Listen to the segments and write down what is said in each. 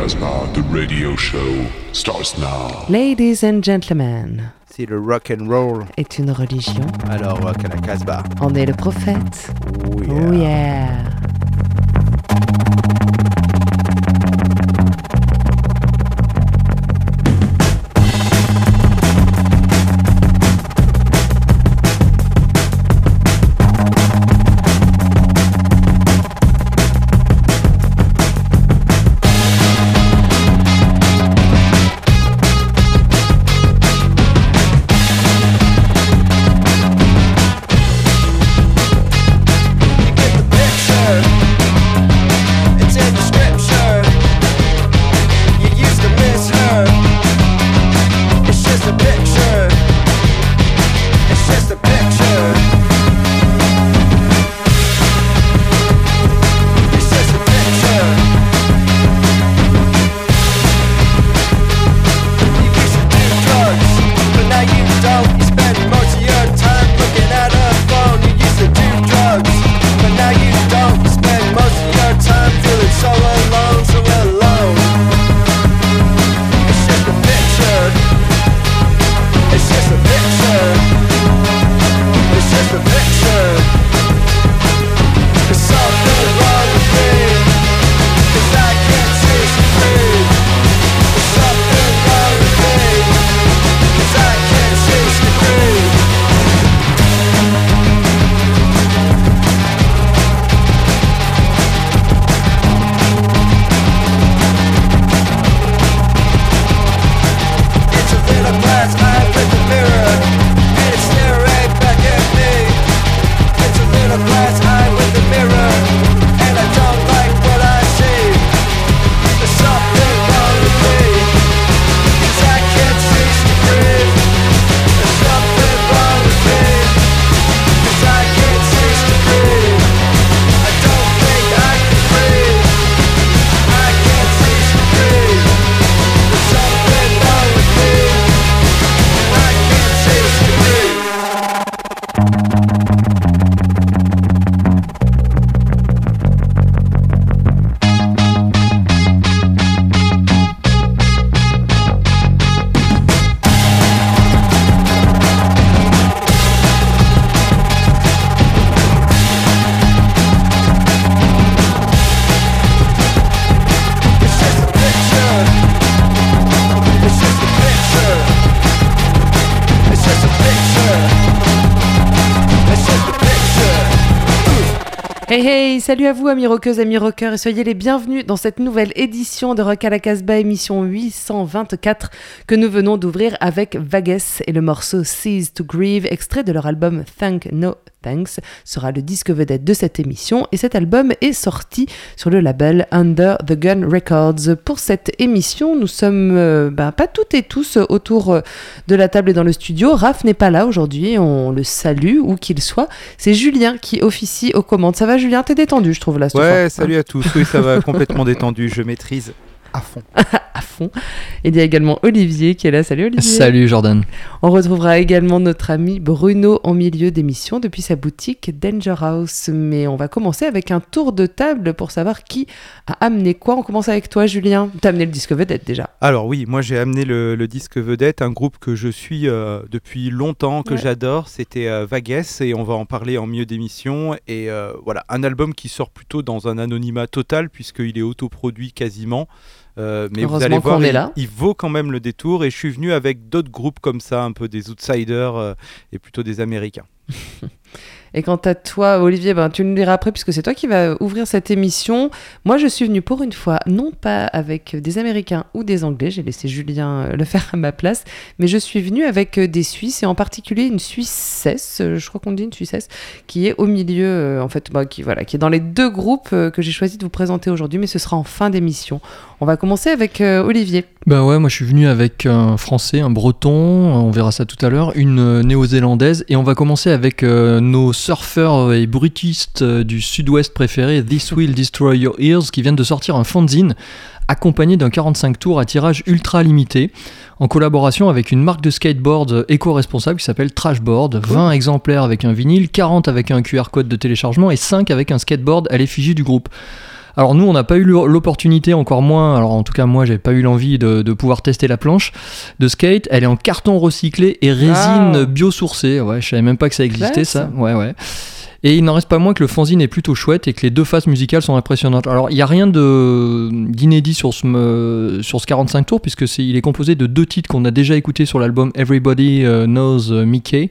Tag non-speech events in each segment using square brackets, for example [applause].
Casbah, the radio show starts now. Ladies and gentlemen, Si le rock and roll, est une religion, alors rock à la Casbah. en est le prophète. Oh yeah. Oh yeah. Salut à vous amis rockeuses, amis rockeurs et soyez les bienvenus dans cette nouvelle édition de Rock à la Casbah, émission 824 que nous venons d'ouvrir avec Vagues et le morceau Cease to Grieve, extrait de leur album Thank No Thanks, sera le disque vedette de cette émission et cet album est sorti sur le label Under the Gun Records. Pour cette émission, nous sommes euh, bah, pas toutes et tous autour euh, de la table et dans le studio. Raph n'est pas là aujourd'hui, on le salue où qu'il soit. C'est Julien qui officie aux commandes. Ça va Julien, t'es détendu je trouve là. Ouais, salut à tous. Oui, ça va complètement détendu. Je maîtrise à fond. [laughs] à fond. Et il y a également Olivier qui est là. Salut Olivier. Salut Jordan. On retrouvera également notre ami Bruno en milieu d'émission depuis sa boutique Danger House. Mais on va commencer avec un tour de table pour savoir qui a amené quoi. On commence avec toi Julien. T'as amené le disque vedette déjà. Alors oui, moi j'ai amené le, le disque vedette, un groupe que je suis euh, depuis longtemps, que Ouais. j'adore. C'était euh, Vagues et on va en parler en milieu d'émission. Et euh, voilà, un album qui sort plutôt dans un anonymat total puisqu'il est autoproduit quasiment. Euh, mais vous allez voir, il vaut quand même le détour. Et je suis venu avec d'autres groupes comme ça, un peu des outsiders euh, et plutôt des Américains. [laughs] Et quant à toi, Olivier, ben, tu nous diras après, puisque c'est toi qui vas ouvrir cette émission. Moi, je suis venu pour une fois, non pas avec des Américains ou des Anglais, j'ai laissé Julien euh, le [laughs] faire à ma place, mais je suis venu avec euh, des Suisses, et en particulier une Suissesse, euh, je crois qu'on dit une Suissesse, qui est au milieu, en fait, qui, voilà, qui est dans les deux groupes que j'ai choisi de vous présenter aujourd'hui, mais ce sera en fin d'émission. On va commencer avec Olivier. Bah ouais, moi je suis venu avec un français, un breton, on verra ça tout à l'heure, une néo-zélandaise, et on va commencer avec euh, nos surfeurs et bruitistes euh, du sud-ouest préférés, This Will Destroy Your Ears, qui viennent de sortir un fanzine accompagné d'un 45 tours à tirage ultra limité, en collaboration avec une marque de skateboard éco-responsable qui s'appelle Trashboard. 20 exemplaires avec un vinyle, 40 avec un QR code de téléchargement et 5 avec un skateboard à l'effigie du groupe. Alors nous, on n'a pas eu l'opportunité, encore moins, alors en tout cas moi, j'avais pas eu l'envie de, de pouvoir tester la planche de skate. Elle est en carton recyclé et résine Ah. biosourcée. Ouais, je savais même pas que ça existait Classe. ça. Ouais, ouais. Et il n'en reste pas moins que le fanzine est plutôt chouette et que les deux faces musicales sont impressionnantes. Alors il n'y a rien de d'inédit sur ce, me- sur ce 45 tours puisque il est composé de deux titres qu'on a déjà écoutés sur l'album Everybody euh, Knows euh, Mickey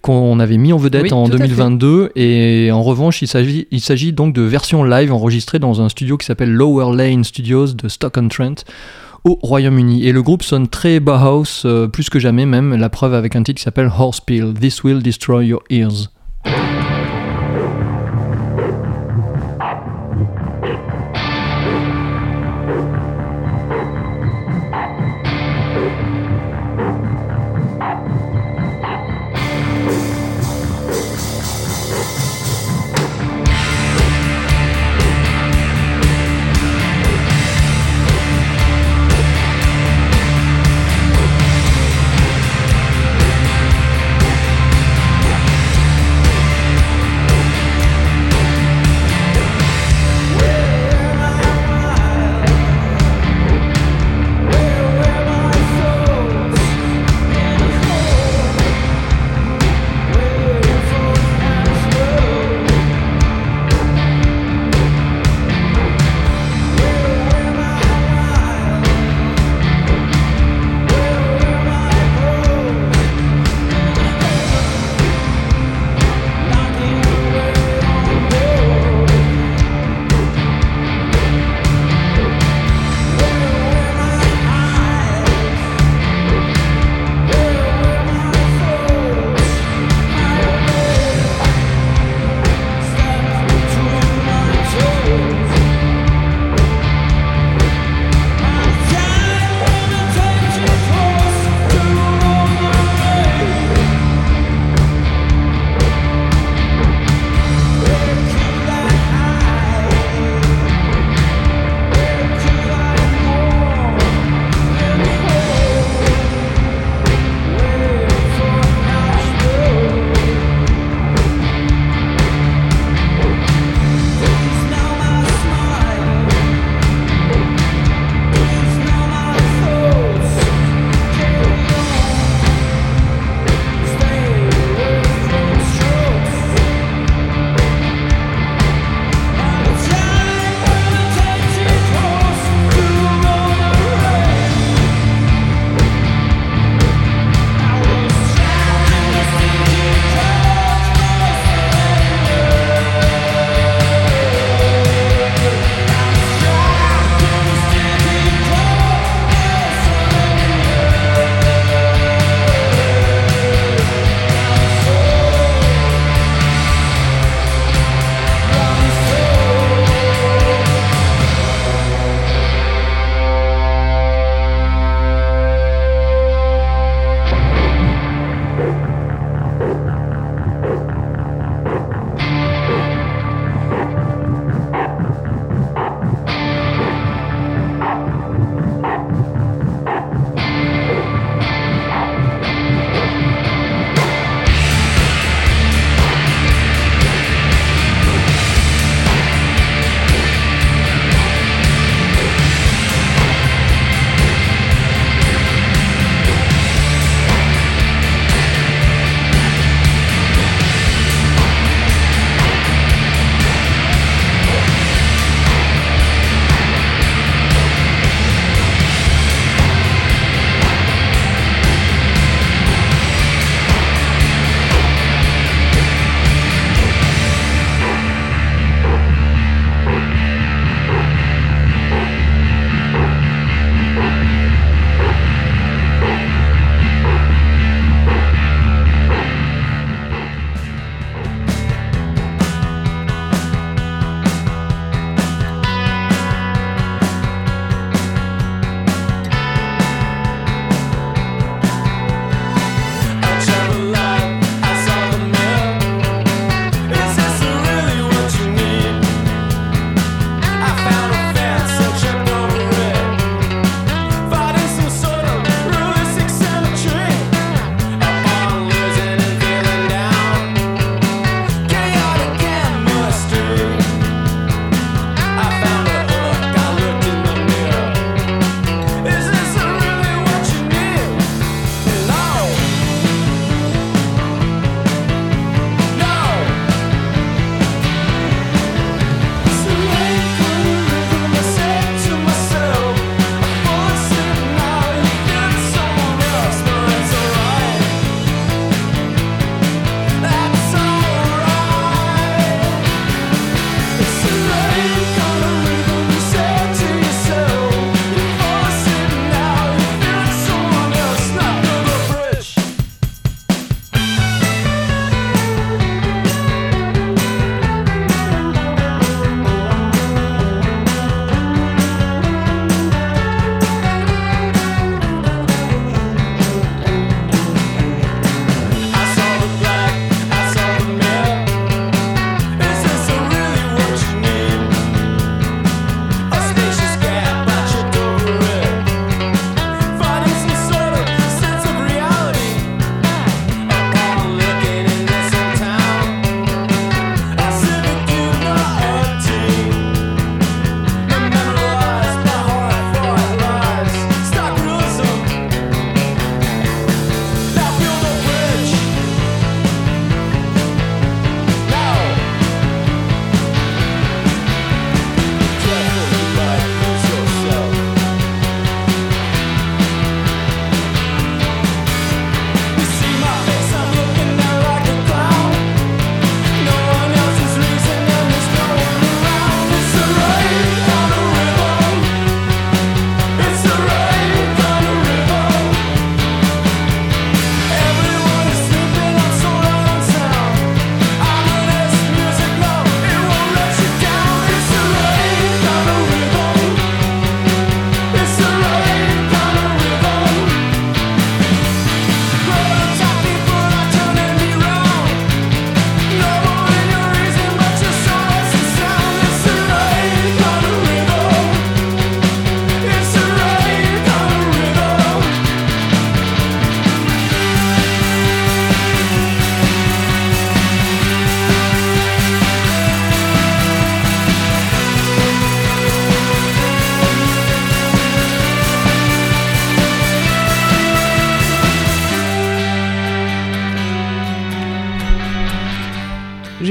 qu'on avait mis en vedette Oui, en tout à fait. 2022 et en revanche il s'agit, il s'agit donc de versions live enregistrées dans un studio qui s'appelle Lower Lane Studios de Stoke-on-Trent au Royaume-Uni. Et le groupe sonne très Bauhaus euh, plus que jamais même. La preuve avec un titre qui s'appelle Horsepeel This Will Destroy Your Ears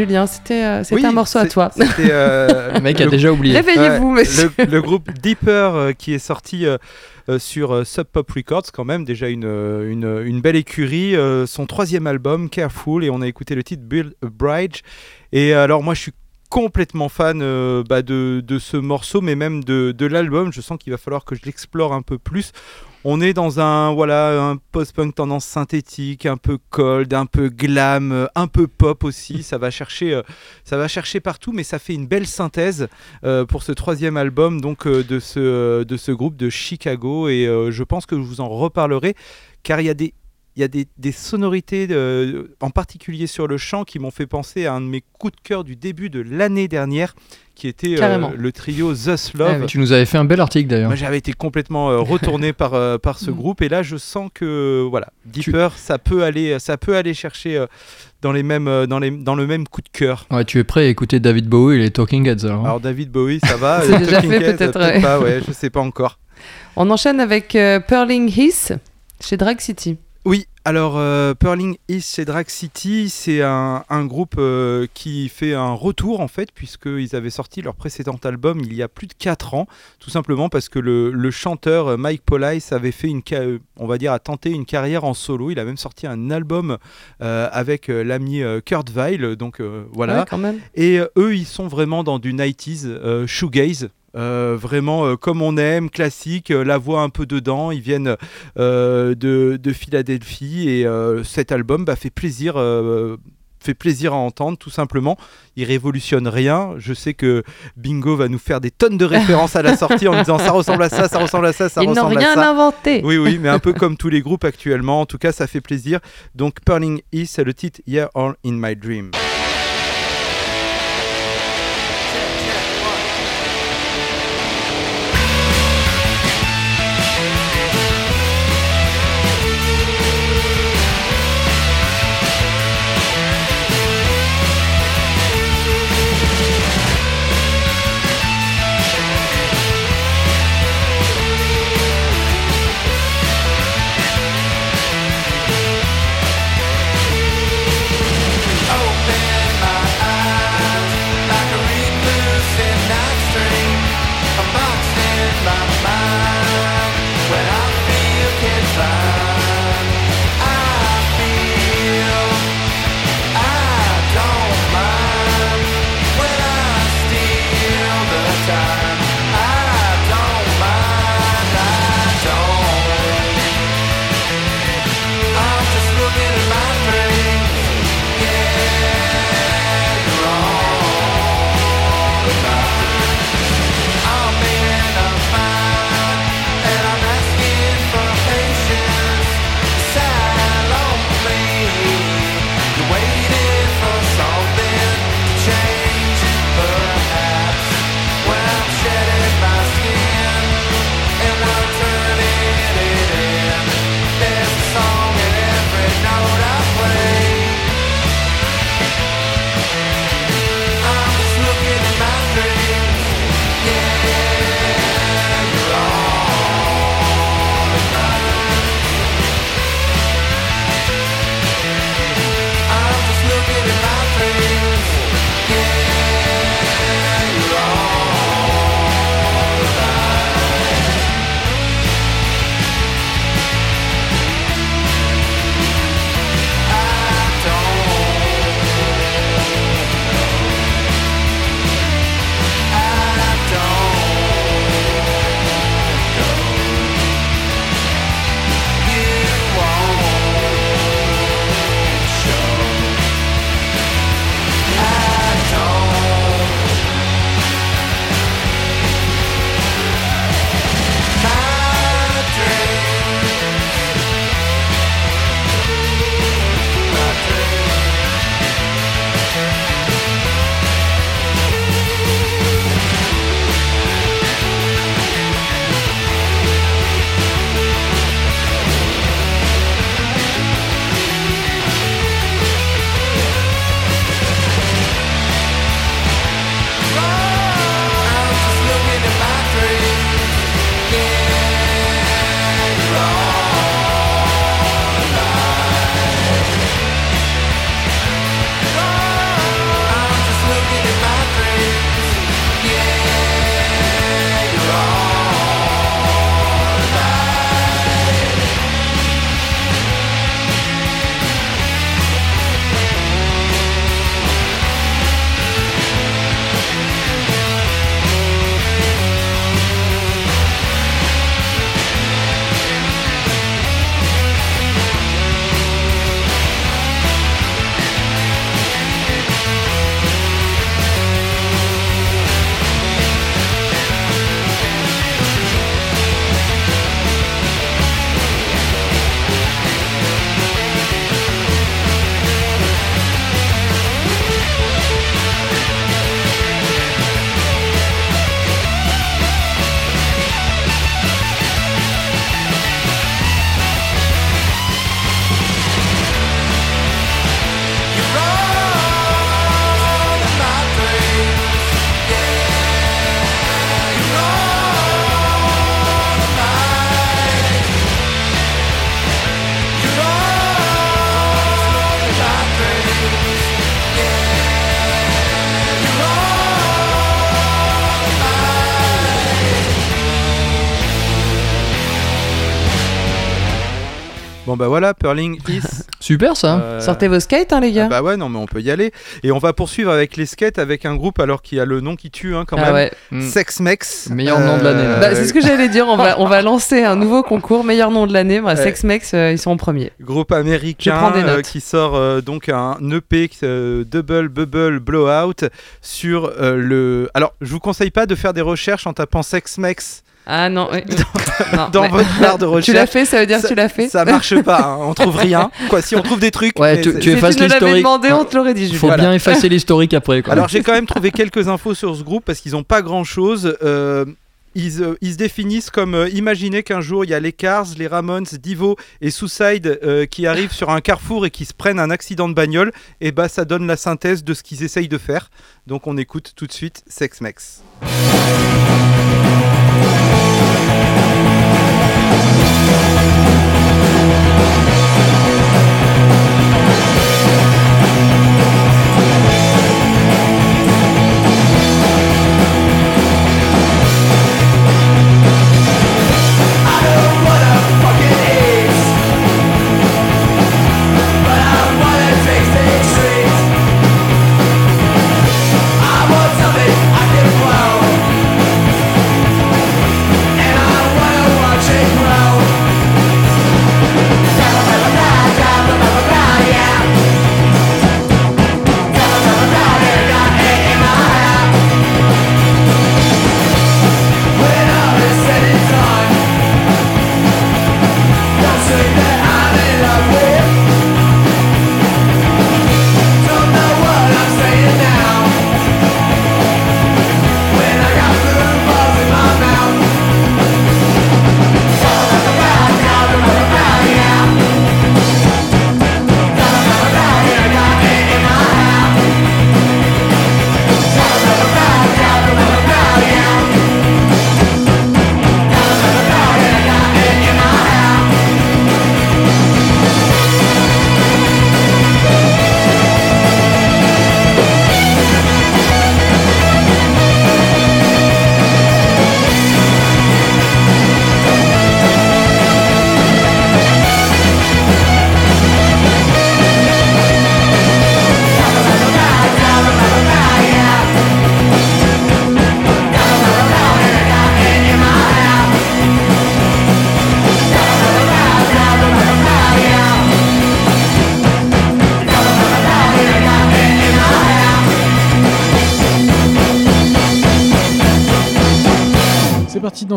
Julien, c'était euh, Oui, un morceau à toi. Euh, [laughs] Le mec a le- déjà oublié. Réveillez-vous, Ouais, monsieur. le, le groupe Deeper euh, qui est sorti euh, euh, sur euh, Sub Pop Records quand même déjà une, une, une belle écurie euh, son troisième album Careful et on a écouté le titre Build a Bridge et alors moi je suis complètement fan euh, bah, de, de ce morceau mais même de, de l'album je sens qu'il va falloir que je l'explore un peu plus on est dans un voilà un post-punk tendance synthétique, un peu cold, un peu glam, euh, un peu pop aussi. [laughs] Ça va chercher, euh, ça va chercher partout, mais ça fait une belle synthèse euh, pour ce troisième album donc de ce de ce groupe de Chicago. Et je pense que je vous en reparlerai car il y a des il y a des, des sonorités, de- en particulier sur le chant, qui m'ont fait penser à un de mes coups de cœur du début de l'année dernière, qui était euh, le trio Thus Love. Ah oui. Tu nous avais fait un bel article d'ailleurs. J'avais été complètement euh, retourné par, euh, par ce [laughs] Mm. groupe et là je sens que voilà Deeper ça peut aller ça peut aller chercher euh, dans les mêmes euh, dans les dans le même coup de cœur. Ouais, tu es prêt à écouter David Bowie et les Talking Heads alors. hein Alors David Bowie ça va [laughs] C'est euh, déjà fait, peut-être, euh, ouais. pas ouais je sais pas encore. On enchaîne avec euh, Pearling Hiss chez Drag City. Oui, alors euh, Pearling East chez Drag City, c'est un, un groupe euh, qui fait un retour en fait, puisqu'ils avaient sorti leur précédent album il y a plus de 4 ans, tout simplement parce que le, le chanteur euh, Mike Police avait fait une, euh, on va dire, a tenté une carrière en solo. Il a même sorti un album euh, avec l'ami Kurt Weill, donc euh, voilà. Ouais, quand même. Et eux, ils sont vraiment dans du 90s euh, shoegaze. Euh, vraiment euh, comme on aime, classique, euh, la voix un peu dedans. Ils viennent de, de Philadelphie et cet album bah, fait plaisir. fait plaisir à entendre tout simplement, il révolutionne rien. Je sais que Bingo va nous faire des tonnes de [laughs] références à la sortie en disant ça ressemble à ça, ça ressemble à ça, ça Ils n'ont à rien ça. inventé. Oui, oui, mais un peu [laughs] comme tous les groupes actuellement. En tout cas, ça fait plaisir. Donc, Pearling East, c'est le titre Yeah All in My Dream. Bon bah voilà, Perling is. [laughs] Super ça. euh, Sortez vos skates, hein, les ah gars. bah ouais, non mais on peut y aller. Et on va poursuivre avec les skates avec un groupe alors qui a le nom qui tue hein, quand Ah même. ouais. Mm. Sex Mex. Meilleur nom de l'année. Bah, c'est ce que j'allais dire. On va, on va lancer un nouveau concours, meilleur nom de l'année. Bah, Ouais. Sex Mex, euh, ils sont en premier. Groupe américain euh, qui sort euh, donc un EP euh, Double Bubble Blowout sur euh, le. Alors, je vous conseille pas de faire des recherches en tapant Sex Mex Ah non, oui. [laughs] Non, dans mais- votre barre de recherche. [laughs] Tu l'as fait, ça veut dire que tu l'as fait Ça marche pas, hein, on trouve [laughs] rien. Quoi, si on trouve des trucs. Ouais, tu- tu Si effaces tu demandé, on te l'aurait dit, Julien. Faut Voilà. bien effacer l'historique après. Quoi. Alors j'ai quand même trouvé quelques infos sur ce groupe parce qu'ils n'ont pas grand chose. ils, euh, ils se définissent comme euh, imaginez qu'un jour il y a les Cars, les Ramones, Divo et Suicide euh, qui arrivent sur un carrefour et qui se prennent un accident de bagnole. Et bah ça donne la synthèse de ce qu'ils essayent de faire. Donc on écoute tout de suite Sex Mex.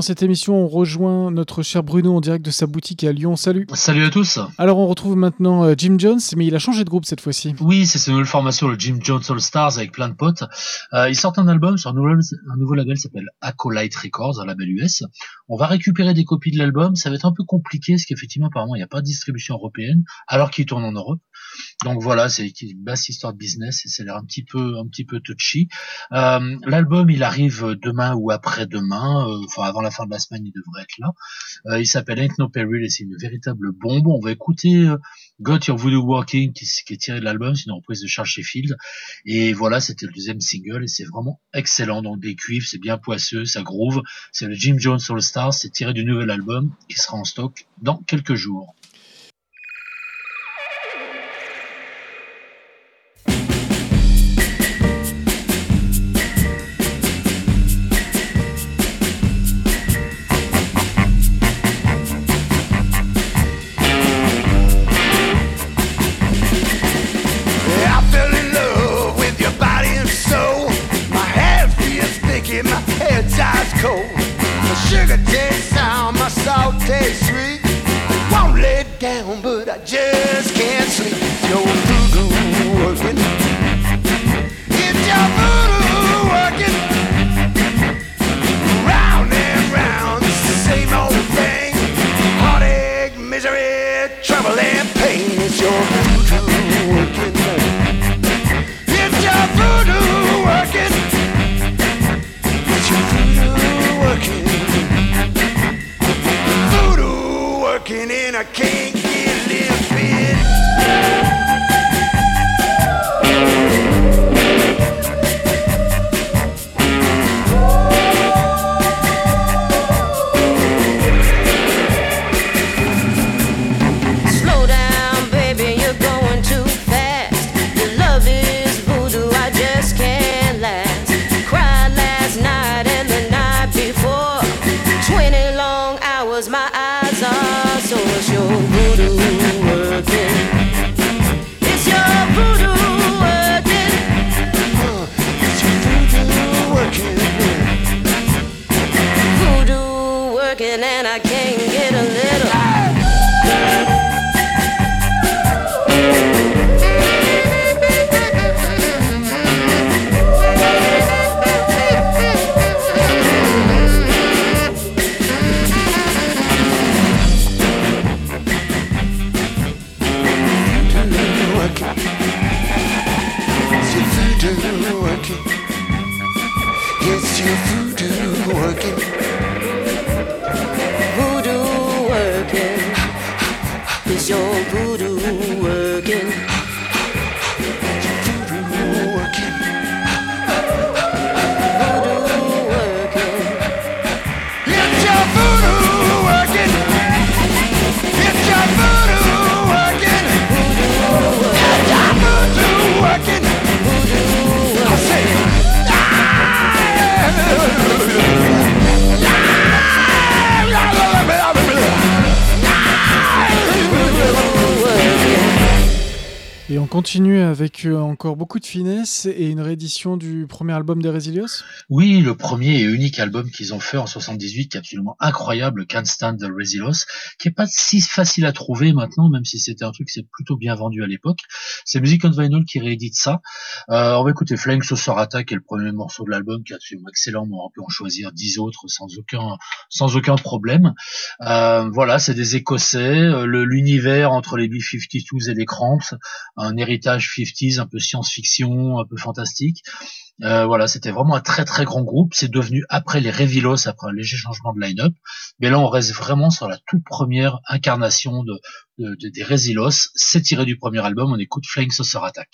Dans cette émission, on rejoint notre cher Bruno en direct de sa boutique à Lyon. Salut. Salut à tous. Alors on retrouve maintenant euh, Jim Jones, mais il a changé de groupe cette fois-ci. Oui, c'est cette nouvelle formation, le Jim Jones All Stars, avec plein de potes. Euh, ils sortent un album sur un nouveau, un nouveau label qui s'appelle Acolyte Records, un label US. On va récupérer des copies de l'album. Ça va être un peu compliqué, parce qu'effectivement, apparemment, il n'y a pas de distribution européenne, alors qu'il tourne en Europe. Donc voilà, c'est une basse histoire de business et c'est l'air un petit peu, un petit peu touchy. Euh, L'album, il arrive demain ou après-demain, euh, enfin avant la fin de la semaine, il devrait être là. Euh, il s'appelle Ain't No Peril et c'est une véritable bombe. On va écouter euh, Got Your Voodoo Walking qui, est tiré de l'album, c'est une reprise de Charles Sheffield. Et voilà, c'était le deuxième single et c'est vraiment excellent. Donc des cuivres, c'est bien poisseux, ça groove. C'est le Jim Jones All Stars, c'est tiré du nouvel album qui sera en stock dans quelques jours. it's your voodoo working. Continue avec euh, encore beaucoup de finesse et une réédition du premier album des Resilios? Oui, le premier et unique album qu'ils ont fait en 78, qui est absolument incroyable, Can't Stand the Resilos, qui est pas si facile à trouver maintenant, même si c'était un truc qui s'est plutôt bien vendu à l'époque. C'est Music on Vinyl qui réédite ça. Euh, on va écouter Flying Saucer Attack, qui est le premier morceau de l'album, qui est absolument excellent, mais on peut en choisir dix autres sans aucun, sans aucun problème. Euh, voilà, c'est des Écossais, l'univers entre les B-52s et les Cramps, un héritage 50s, un peu science-fiction, un peu fantastique. Euh, voilà, c'était vraiment un très très grand groupe. C'est devenu après les Revilos, après un léger changement de line-up. Mais là, on reste vraiment sur la toute première incarnation de, de- de- des Resilos. C'est tiré du premier album. On écoute Flying Saucer Attack.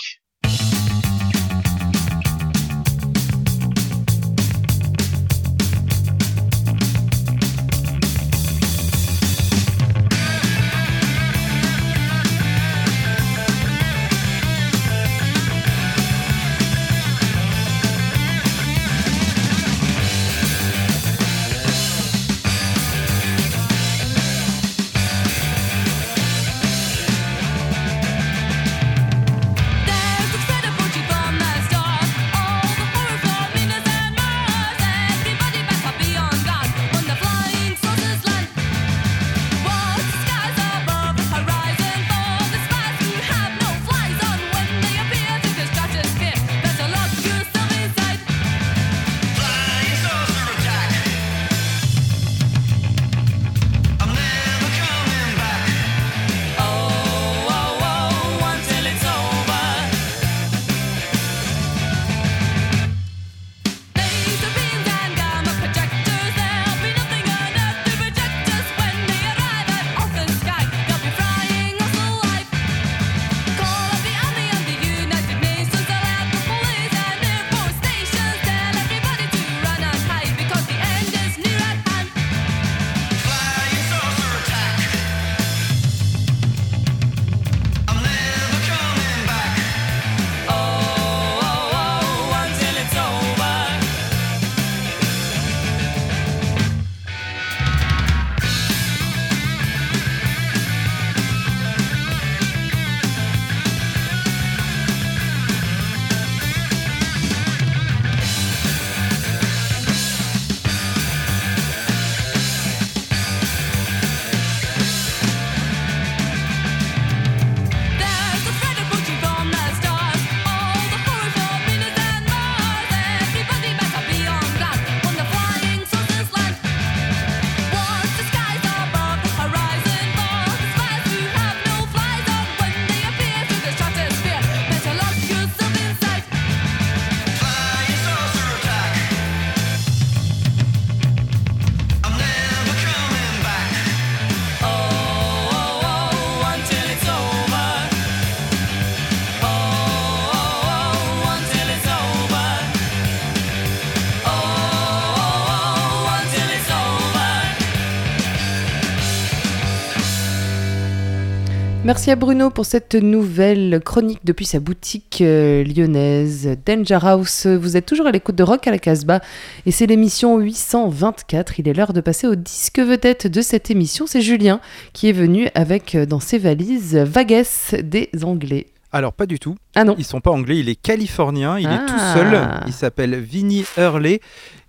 Merci à Bruno pour cette nouvelle chronique depuis sa boutique euh, lyonnaise Danger House. Vous êtes toujours à l'écoute de Rock à la Casbah et c'est l'émission 824. Il est l'heure de passer au disque vedette de cette émission. C'est Julien qui est venu avec euh, dans ses valises Vagues des Anglais. Alors, pas du tout. Ah non. Ils sont pas anglais, il est californien, il est tout Ah. seul. Il s'appelle Vinnie Hurley.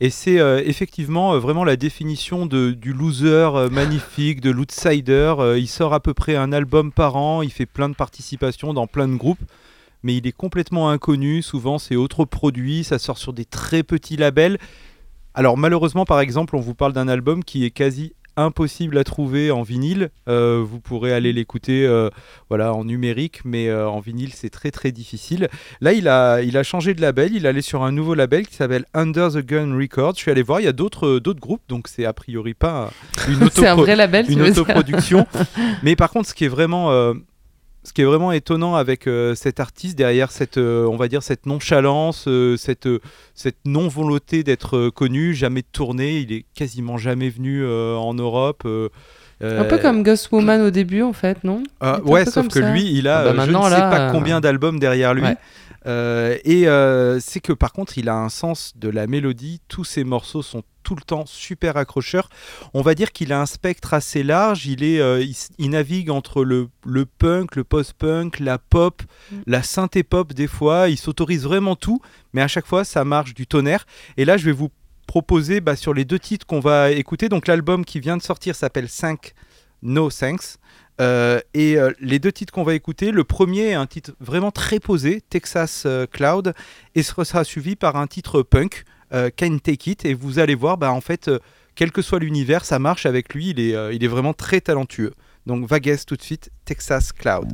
Et c'est euh, effectivement euh, vraiment la définition de, du loser euh, magnifique, de l'outsider. Il sort à peu près un album par an, il fait plein de participations dans plein de groupes. Mais il est complètement inconnu, souvent c'est autre produit, ça sort sur des très petits labels. Alors malheureusement par exemple on vous parle d'un album qui est quasi impossible à trouver en vinyle. Euh, vous pourrez aller l'écouter euh, voilà, en numérique, mais euh, en vinyle, c'est très très difficile. Là, il a, il a changé de label. Il est allé sur un nouveau label qui s'appelle Under the Gun Records. Je suis allé voir, il y a d'autres groupes, donc c'est a priori pas [laughs] une, un vrai label, une autoproduction. [laughs] mais par contre, ce qui est vraiment. Ce qui est vraiment étonnant avec euh, cet artiste derrière cette, euh, on va dire cette nonchalance, euh, cette, non volonté d'être connu, jamais de tournée, il est quasiment jamais venu en Europe. Euh, Un peu comme Ghost Woman au début, en fait, non euh, un ouais, sauf que ça. lui, il a Ah bah euh, je ne sais là, pas euh, combien d'albums derrière lui. Ouais. Euh, et euh, c'est que par contre, il a un sens de la mélodie. Tous ses morceaux sont tout le temps super accrocheurs. On va dire qu'il a un spectre assez large. Il, est, euh, il, navigue entre le, le punk, le post-punk, la pop, Mm. la synthé-pop des fois. Il s'autorise vraiment tout, mais à chaque fois, ça marche du tonnerre. Et là, je vais vous proposer bah, sur les deux titres qu'on va écouter. Donc l'album qui vient de sortir s'appelle 5 No Thanks. Euh, et euh, les deux titres qu'on va écouter, le premier est un titre vraiment très posé, Texas euh, Cloud, et ce sera suivi par un titre punk, Can't Take It, et vous allez voir, bah, en fait, quel que soit l'univers, ça marche avec lui, il est, il est vraiment très talentueux. Donc Vagues tout de suite, Texas Cloud.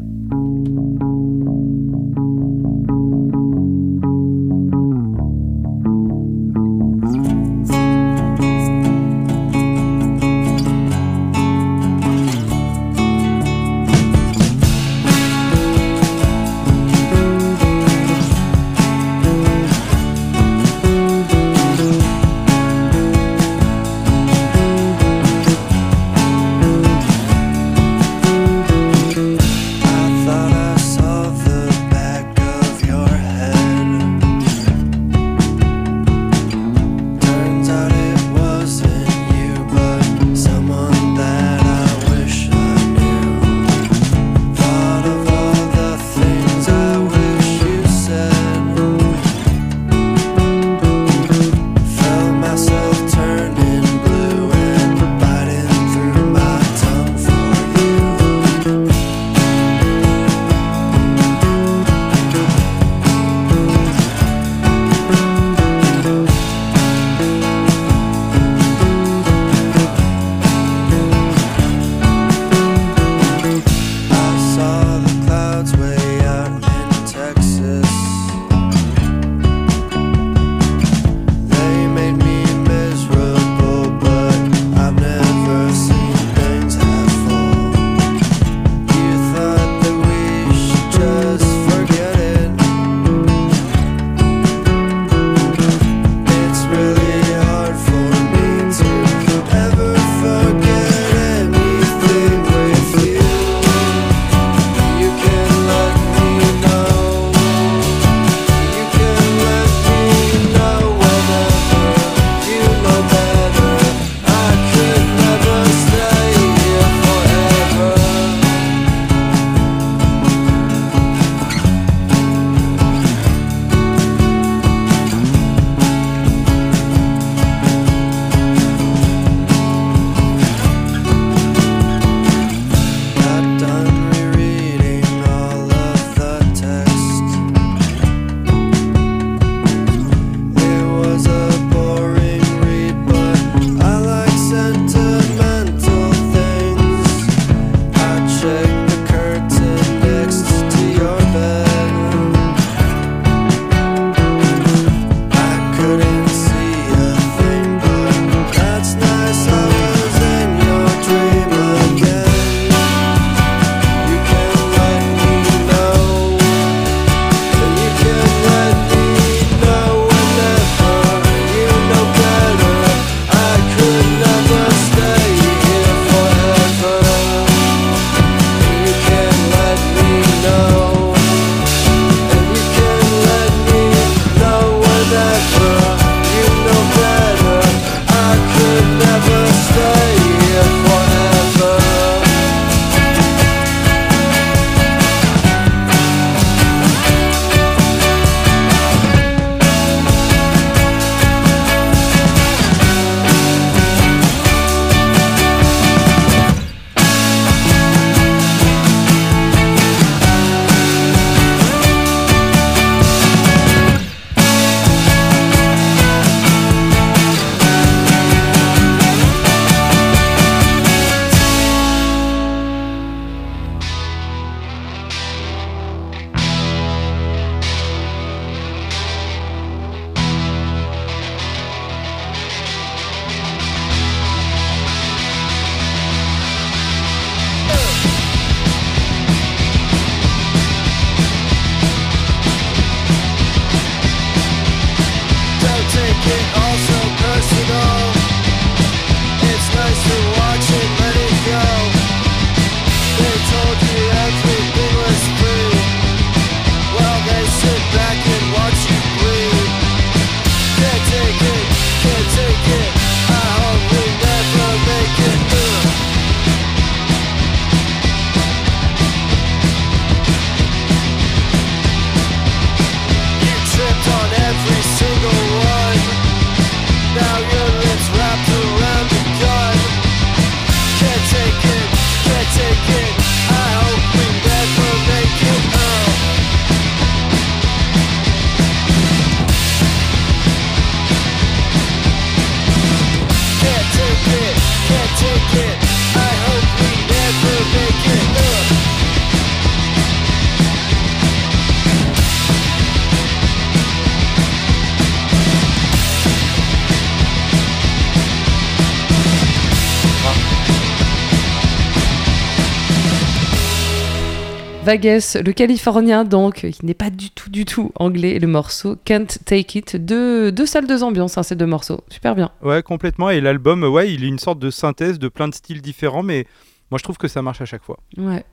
Vagues, le Californien donc, qui n'est pas du tout du tout anglais, et le morceau Can't Take It. Deux, deux salles, deux ambiances, hein, ces deux morceaux. Super bien. Ouais, complètement. Et l'album, ouais, il est une sorte de synthèse de plein de styles différents, mais moi je trouve que ça marche à chaque fois. Ouais.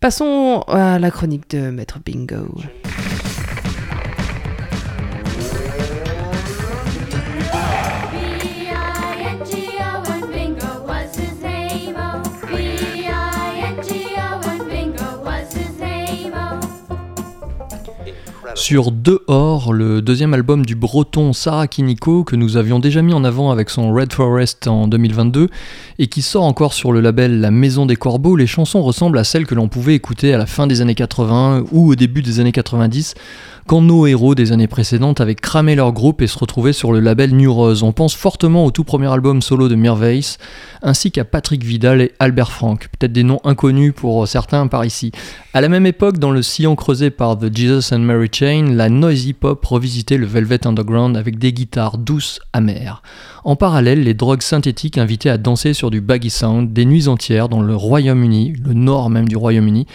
Passons à la chronique de Maître Bingo. B-I-N-G-O Sur Dehors, le deuxième album du breton Sarah Kiniko que nous avions déjà mis en avant avec son Red Forest en 2022 et qui sort encore sur le label La Maison des Corbeaux, les chansons ressemblent à celles que l'on pouvait écouter à la fin des années 80 ou au début des années 90 quand nos héros des années précédentes avaient cramé leur groupe et se retrouvaient sur le label New Rose. On pense fortement au tout premier album solo de Mirveis, ainsi qu'à Patrick Vidal et Albert Frank, peut-être des noms inconnus pour certains par ici. À la même époque, dans le sillon creusé par The Jesus and Mary Chain, la noisy pop revisitait le Velvet Underground avec des guitares douces, amères. En parallèle, les drogues synthétiques invitaient à danser sur du baggy sound des nuits entières dans le Royaume-Uni, le nord même du Royaume-Uni,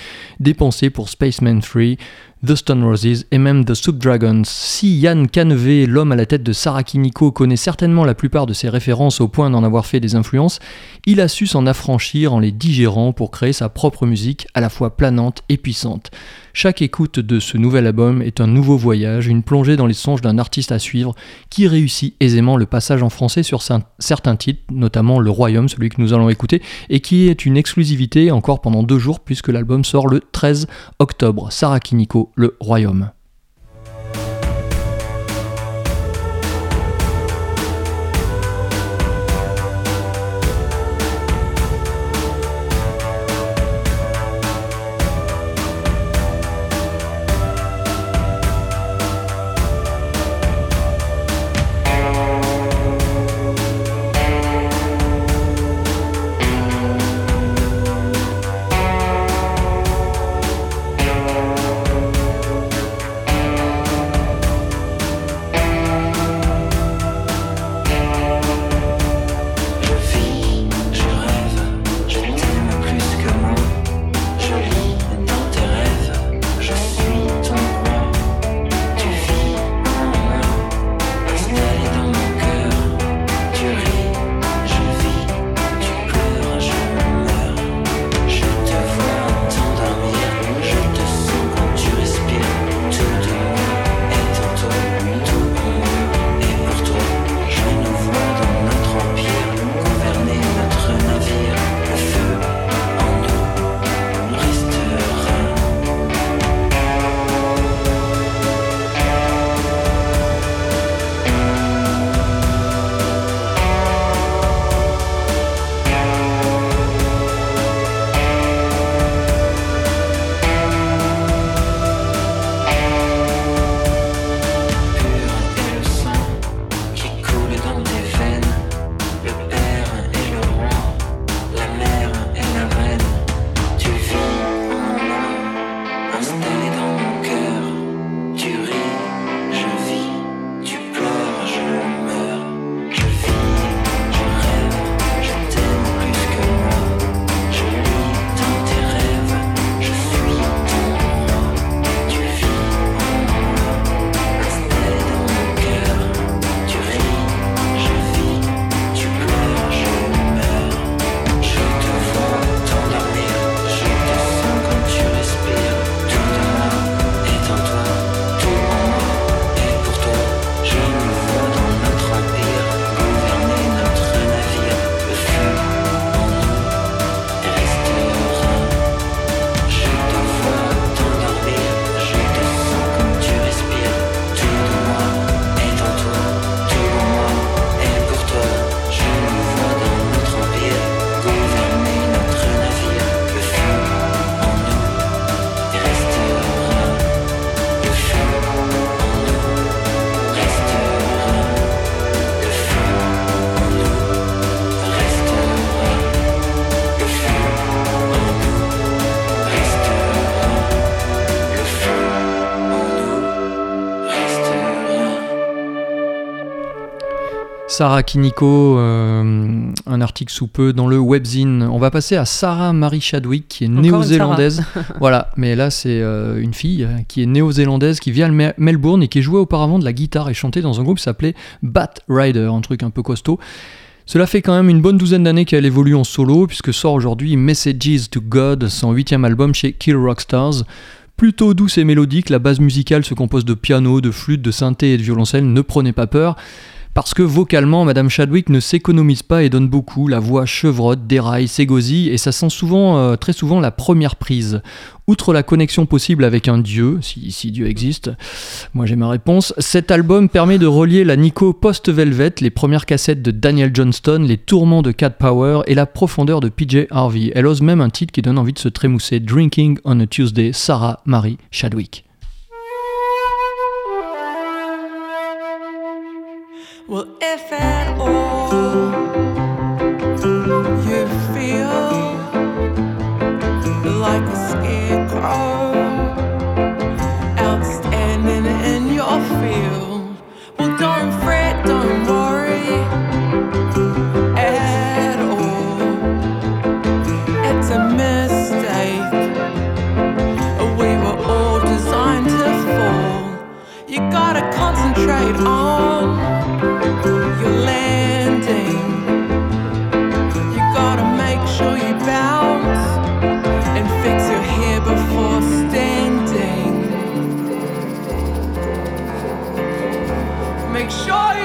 dépensées pour Spaceman Free, The Stone Roses et même The Soup Dragons. Si Yann Canevet, l'homme à la tête de Sarah Kiniko, connaît certainement la plupart de ses références au point d'en avoir fait des influences, il a su s'en affranchir en les digérant pour créer sa propre musique à la fois planante et puissante. Chaque écoute de ce nouvel album est un nouveau voyage, une plongée dans les songes d'un artiste à suivre qui réussit aisément le passage en français sur cer- certains titres, notamment Le Royaume, celui que nous allons écouter, et qui est une exclusivité encore pendant deux jours puisque l'album sort le 13 octobre. Sarah Kiniko, Le Royaume. Sarah Kiniko, euh, un article sous peu dans le webzine. On va passer à Sarah Marie Chadwick, qui est néo-zélandaise. [laughs] [laughs] voilà, mais là c'est euh, une fille euh, qui est néo-zélandaise, qui vient Me- Melbourne et qui jouait auparavant de la guitare et chantait dans un groupe qui s'appelait Bat Rider, un truc un peu costaud. Cela fait quand même une bonne douzaine d'années qu'elle évolue en solo, puisque sort aujourd'hui Messages to God, son huitième album chez Kill Rock Stars. Plutôt douce et mélodique, la base musicale se compose de piano, de flûte, de synthé et de violoncelle, ne prenez pas peur. Parce que vocalement, Madame Chadwick ne s'économise pas et donne beaucoup, la voix chevrotte, déraille, s'égosille, et ça sent souvent, euh, très souvent la première prise. Outre la connexion possible avec un dieu, si, Dieu existe, moi j'ai ma réponse, cet album permet de relier la Nico post-Velvet, les premières cassettes de Daniel Johnston, les tourments de Cat Power et la profondeur de PJ Harvey. Elle ose même un titre qui donne envie de se trémousser, Drinking on a Tuesday, Sarah Marie Chadwick. Well, if at all Make sure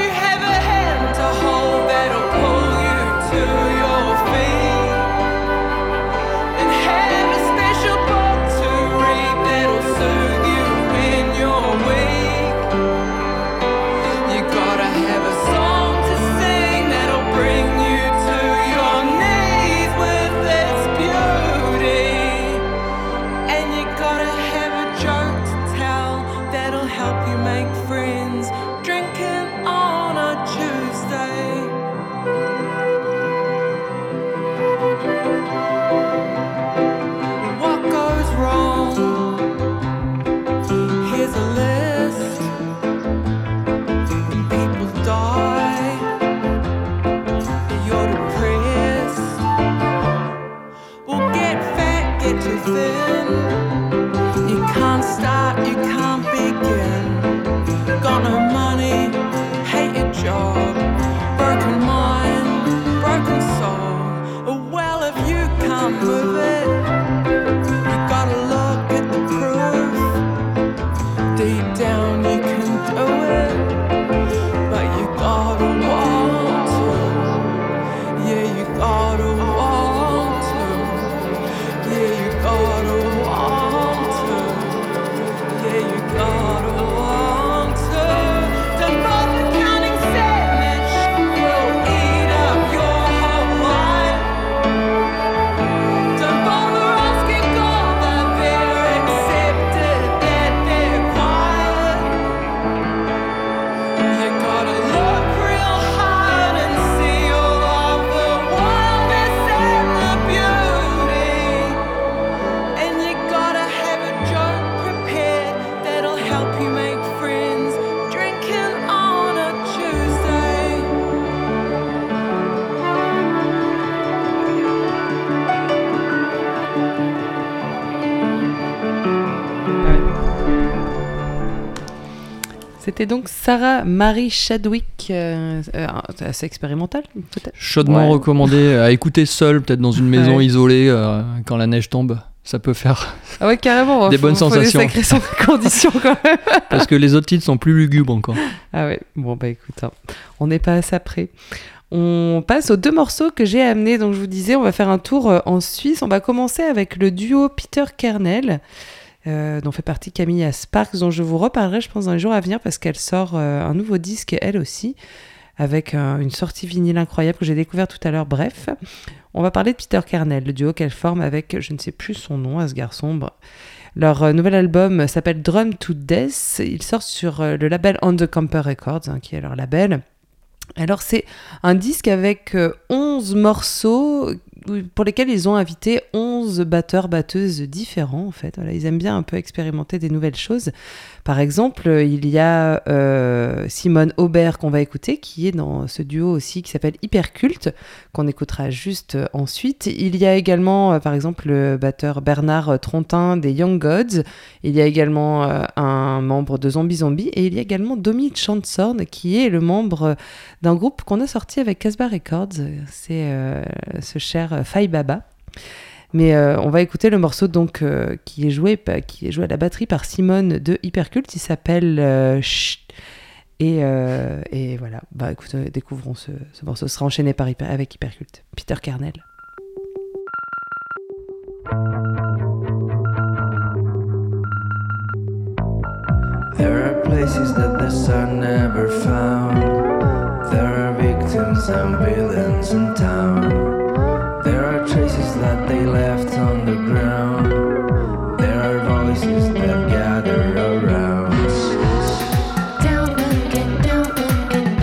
C'était donc Sarah Marie Chadwick, euh, euh, assez expérimentale peut-être. Chaudement Ouais. recommandé à écouter seul, peut-être dans une maison Ouais. isolée, euh, quand la neige tombe. Ça peut faire. [laughs] Ah ouais, carrément. Des faut- bonnes faut sensations. Des sacrées sen- [laughs] conditions quand même. [laughs] Parce que les autres titres sont plus lugubres encore. Ah ouais, bon bah écoute, hein, on n'est pas à ça près. On passe aux deux morceaux que j'ai amenés. Donc je vous disais, on va faire un tour euh, en Suisse. On va commencer avec le duo Peter Kernel, euh, dont fait partie Camilla Sparks, dont je vous reparlerai, je pense, dans les jours à venir, parce qu'elle sort euh, un nouveau disque, elle aussi, avec une sortie vinyle incroyable que j'ai découvert tout à l'heure. Bref, on va parler de Peter Kernel, le duo qu'elle forme avec, je ne sais plus son nom à ce garçon. Bref. Leur euh, nouvel album s'appelle Drum to Death. Il sort sur le label On the Camper Records, hein, qui est leur label. Alors c'est un disque avec euh, 11 morceaux pour lesquels ils ont invité 11 batteurs, batteuses différents, en fait. Voilà, ils aiment bien un peu expérimenter des nouvelles choses. Par exemple, il y a euh, Simone Aubert qu'on va écouter, qui est dans ce duo aussi qui s'appelle Hyperculte, qu'on écoutera juste euh, ensuite. Il y a également, euh, par exemple, le batteur Bernard Trontin des Young Gods. Il y a également un membre de Zombie Zombie. Et il y a également Domi Chansorn, qui est le membre d'un groupe qu'on a sorti avec Casbah Records. C'est ce cher euh, Fai Baba. Mais euh, on va écouter le morceau donc euh, qui est joué qui est joué à la batterie par Simone de Hypercult. Il s'appelle euh, et, euh, et voilà. Bah écoute, euh, découvrons ce, ce morceau. Ce sera enchaîné par Hyper- avec Hypercult. Peter Kernel. There are places that the sun never found. There are victims and villains in town. There are traces that they left on the ground. There are voices that gather around. Down and get down and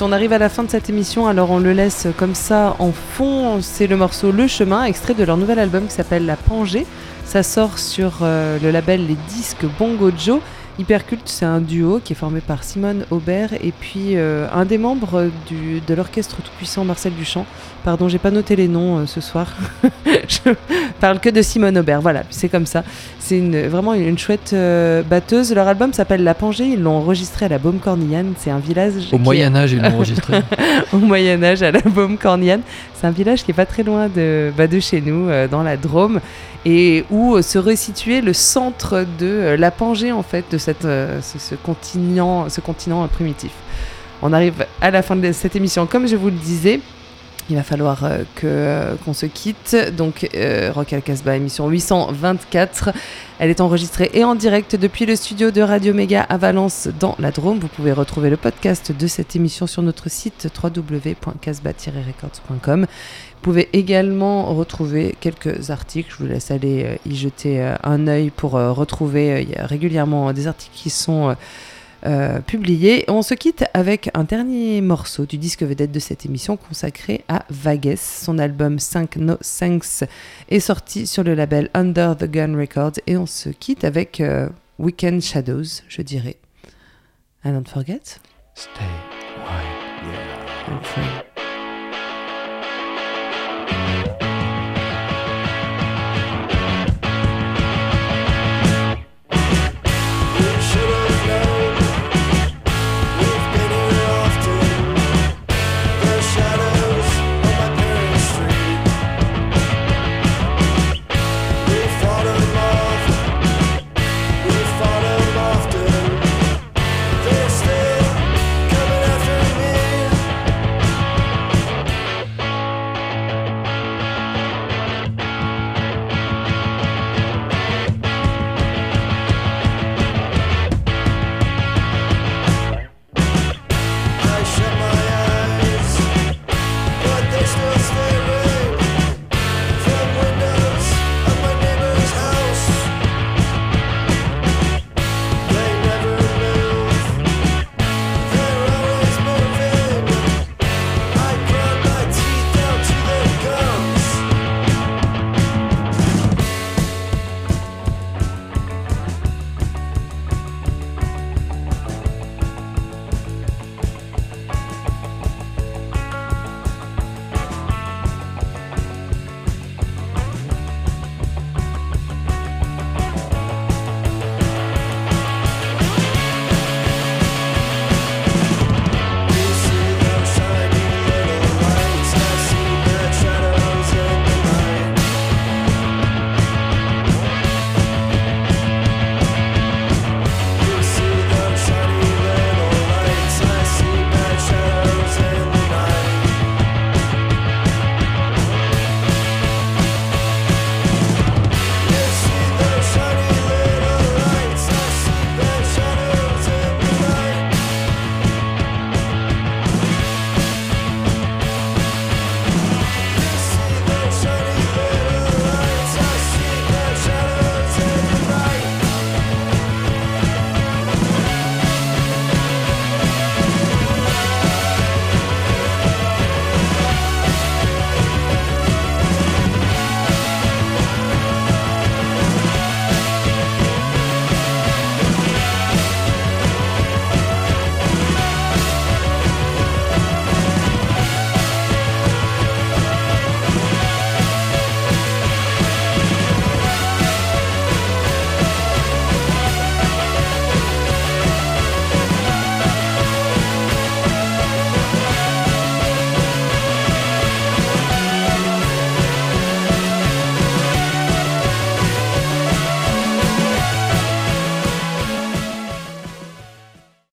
On arrive à la fin de cette émission, alors on le laisse comme ça en fond. C'est le morceau Le Chemin, extrait de leur nouvel album qui s'appelle La Pangée. Ça sort sur euh, le label Les Disques Bongo Joe. Hyperculte, c'est un duo qui est formé par Simone Aubert et puis euh, un des membres du, de l'orchestre tout-puissant Marcel Duchamp. Pardon, j'ai pas noté les noms euh, ce soir. [laughs] Je parle que de Simone Aubert. Voilà, c'est comme ça. C'est une, vraiment une, chouette euh, batteuse. Leur album s'appelle La Pangée. Ils l'ont enregistré à la Baume Cornillane. C'est un village. Au est- Moyen Âge, ils l'ont enregistré. [laughs] Au Moyen Âge, à la Baume Cornillane. C'est un village qui est pas très loin de, bah, de chez nous, dans la Drôme, et où euh, se resituait le centre de euh, la Pangée, en fait, de cette, euh, ce, continent, ce continent primitif. On arrive à la fin de cette émission, comme je vous le disais. Il va falloir euh, que euh, qu'on se quitte. Donc, euh, Rock al Casbah, émission 824. Elle est enregistrée et en direct depuis le studio de Radio Méga à Valence, dans la Drôme. Vous pouvez retrouver le podcast de cette émission sur notre site www.casbah-records.com. Vous pouvez également retrouver quelques articles. Je vous laisse aller y jeter un œil pour retrouver. régulièrement des articles qui sont. Euh, publié. On se quitte avec un dernier morceau du disque vedette de cette émission consacré à Vagues. Son album 5 No Thanks est sorti sur le label Under the Gun Records et on se quitte avec euh, Weekend Shadows, je dirais. And don't forget. Stay and free.